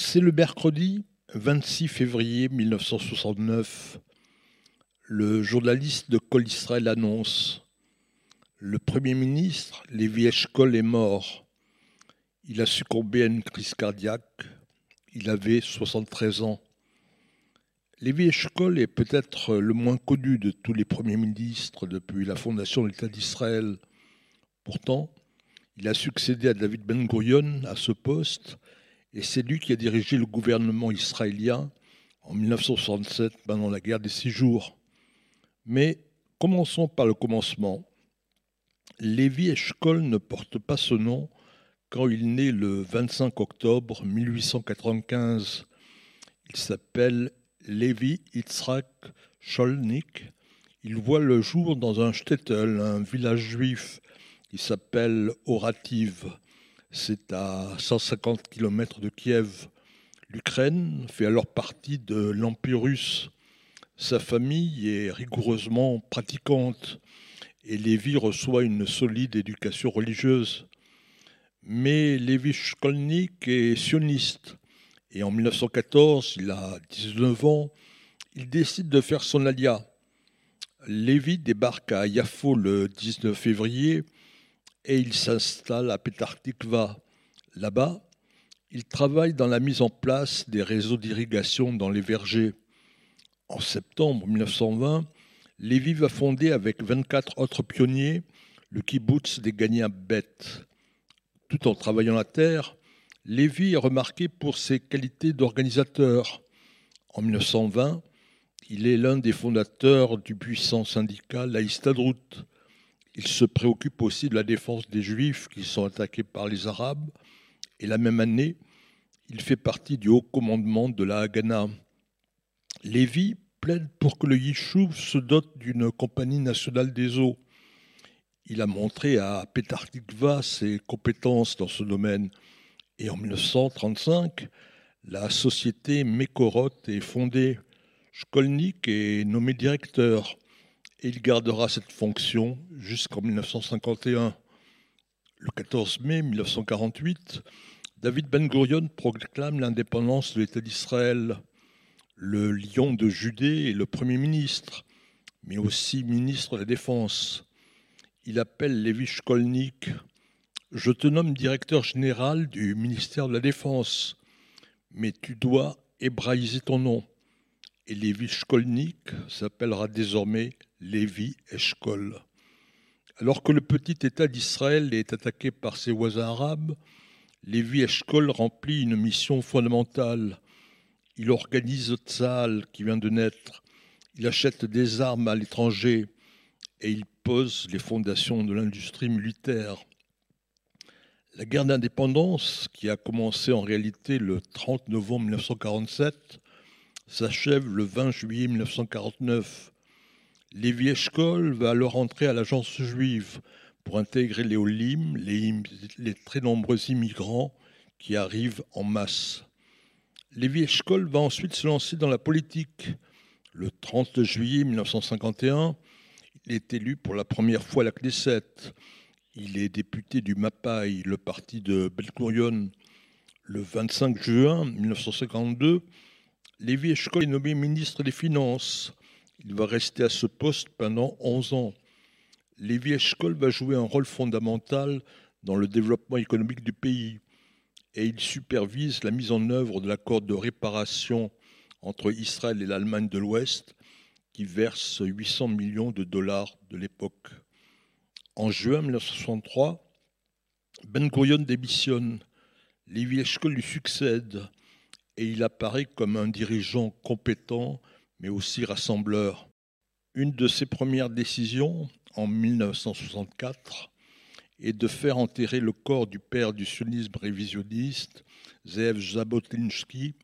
C'est le mercredi 26 février 1969. Le journaliste de Col Israël annonce Le Premier ministre, Lévi Eshkol, est mort. Il a succombé à une crise cardiaque. Il avait 73 ans. Lévi Eshkol est peut-être le moins connu de tous les premiers ministres depuis la fondation de l'État d'Israël. Pourtant, il a succédé à David Ben Gurion à ce poste et c'est lui qui a dirigé le gouvernement israélien en 1967 pendant la guerre des six jours. Mais commençons par le commencement. Lévi Eshkol ne porte pas ce nom quand il naît le 25 octobre 1895. Il s'appelle Lévi Yitzhak Sholnik. Il voit le jour dans un shtetl, un village juif qui s'appelle Orativ. C'est à 150 km de Kiev. L'Ukraine fait alors partie de l'Empire russe. Sa famille est rigoureusement pratiquante et Lévi reçoit une solide éducation religieuse. Mais Lévi Shkolnik est sioniste et en 1914, il a 19 ans, il décide de faire son alia. Lévi débarque à Yafo le 19 février et il s'installe à Petartikva. Là-bas, il travaille dans la mise en place des réseaux d'irrigation dans les vergers. En septembre 1920, Lévi va fonder avec 24 autres pionniers le kibbutz des Gagnants bêtes. Tout en travaillant la terre, Lévi est remarqué pour ses qualités d'organisateur. En 1920, il est l'un des fondateurs du puissant syndicat Laïstadrout. Il se préoccupe aussi de la défense des Juifs qui sont attaqués par les Arabes. Et la même année, il fait partie du haut commandement de la Haganah. Lévi plaide pour que le Yishuv se dote d'une compagnie nationale des eaux. Il a montré à Petar Tikva ses compétences dans ce domaine. Et en 1935, la société Mekorot est fondée. Shkolnik est nommé directeur et il gardera cette fonction jusqu'en 1951. Le 14 mai 1948, David Ben Gurion proclame l'indépendance de l'État d'Israël. Le lion de Judée est le Premier ministre, mais aussi ministre de la Défense. Il appelle Lévi Shkolnik Je te nomme directeur général du ministère de la Défense, mais tu dois hébraïser ton nom. Et Lévi Shkolnik s'appellera désormais Lévi Eshkol. Alors que le petit État d'Israël est attaqué par ses voisins arabes, Lévi Eshkol remplit une mission fondamentale. Il organise Tzal qui vient de naître, il achète des armes à l'étranger et il pose les fondations de l'industrie militaire. La guerre d'indépendance, qui a commencé en réalité le 30 novembre 1947, s'achève le 20 juillet 1949 Lévi Eshkol va alors entrer à l'agence juive pour intégrer les Olim, les, très nombreux immigrants qui arrivent en masse. Lévi Eshkol va ensuite se lancer dans la politique. Le 30 juillet 1951, il est élu pour la première fois à la Knesset. Il est député du MAPAI, le parti de Belcourion. Le 25 juin 1952, Lévi Eshkol est nommé ministre des Finances. Il va rester à ce poste pendant 11 ans. Lévi Eshkol va jouer un rôle fondamental dans le développement économique du pays et il supervise la mise en œuvre de l'accord de réparation entre Israël et l'Allemagne de l'Ouest qui verse 800 millions de dollars de l'époque. En juin 1963, Ben Gurion démissionne. Lévi Eshkol lui succède et il apparaît comme un dirigeant compétent mais aussi rassembleur. Une de ses premières décisions, en 1964, est de faire enterrer le corps du père du sionisme révisionniste, Zev Jabotinsky,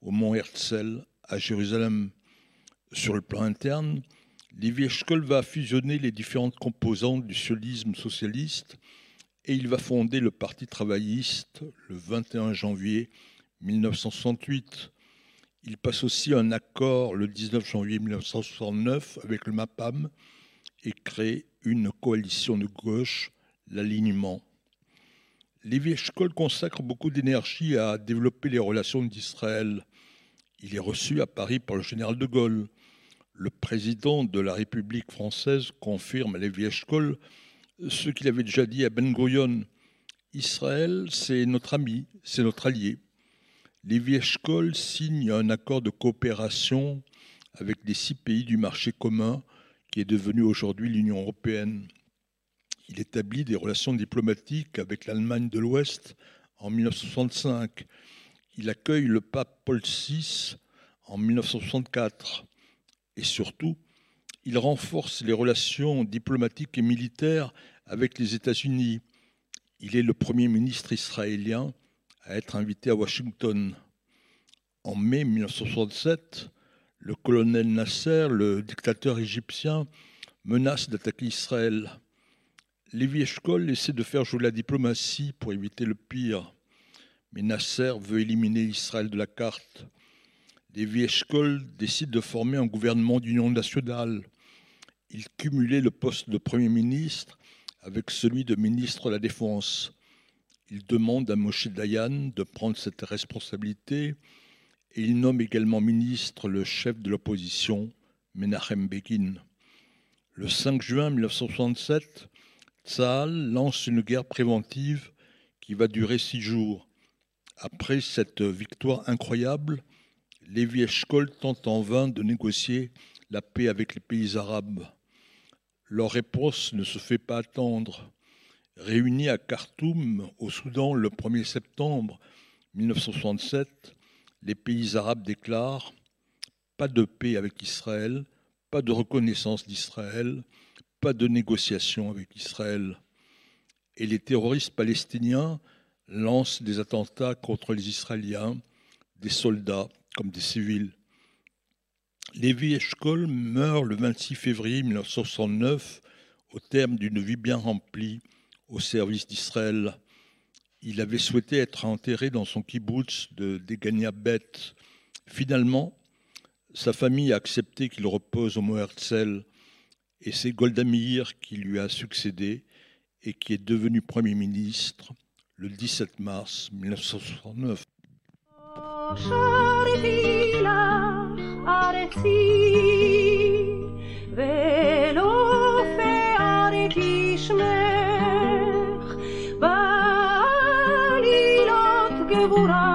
au mont Herzl, à Jérusalem. Sur le plan interne, Eshkol va fusionner les différentes composantes du sionisme socialiste et il va fonder le Parti travailliste le 21 janvier 1968 il passe aussi un accord le 19 janvier 1969 avec le MAPAM et crée une coalition de gauche, l'alignement. Lévi Eshkol consacre beaucoup d'énergie à développer les relations d'Israël. Il est reçu à Paris par le général de Gaulle. Le président de la République française confirme à Lévi Eshkol ce qu'il avait déjà dit à Ben Gurion. Israël, c'est notre ami, c'est notre allié. Lévi Eshkol signe un accord de coopération avec les six pays du marché commun qui est devenu aujourd'hui l'Union européenne. Il établit des relations diplomatiques avec l'Allemagne de l'Ouest en 1965. Il accueille le pape Paul VI en 1964. Et surtout, il renforce les relations diplomatiques et militaires avec les États-Unis. Il est le premier ministre israélien à être invité à Washington. En mai 1967, le colonel Nasser, le dictateur égyptien, menace d'attaquer Israël. Lévi Eshkol essaie de faire jouer la diplomatie pour éviter le pire. Mais Nasser veut éliminer Israël de la carte. Lévi Eshkol décide de former un gouvernement d'union nationale. Il cumulait le poste de Premier ministre avec celui de ministre de la Défense. Il demande à Moshe Dayan de prendre cette responsabilité et il nomme également ministre le chef de l'opposition, Menachem Begin. Le 5 juin 1967, Tsahal lance une guerre préventive qui va durer six jours. Après cette victoire incroyable, Lévi Eshkol tente en vain de négocier la paix avec les pays arabes. Leur réponse ne se fait pas attendre. Réunis à Khartoum, au Soudan, le 1er septembre 1967, les pays arabes déclarent pas de paix avec Israël, pas de reconnaissance d'Israël, pas de négociation avec Israël. Et les terroristes palestiniens lancent des attentats contre les Israéliens, des soldats comme des civils. Lévi Eshkol meurt le 26 février 1969 au terme d'une vie bien remplie au service d'Israël il avait souhaité être enterré dans son kibbutz de Degania Bet. Finalement, sa famille a accepté qu'il repose au Mont et c'est Golda Meir qui lui a succédé et qui est devenu Premier ministre le 17 mars 1969. devorar.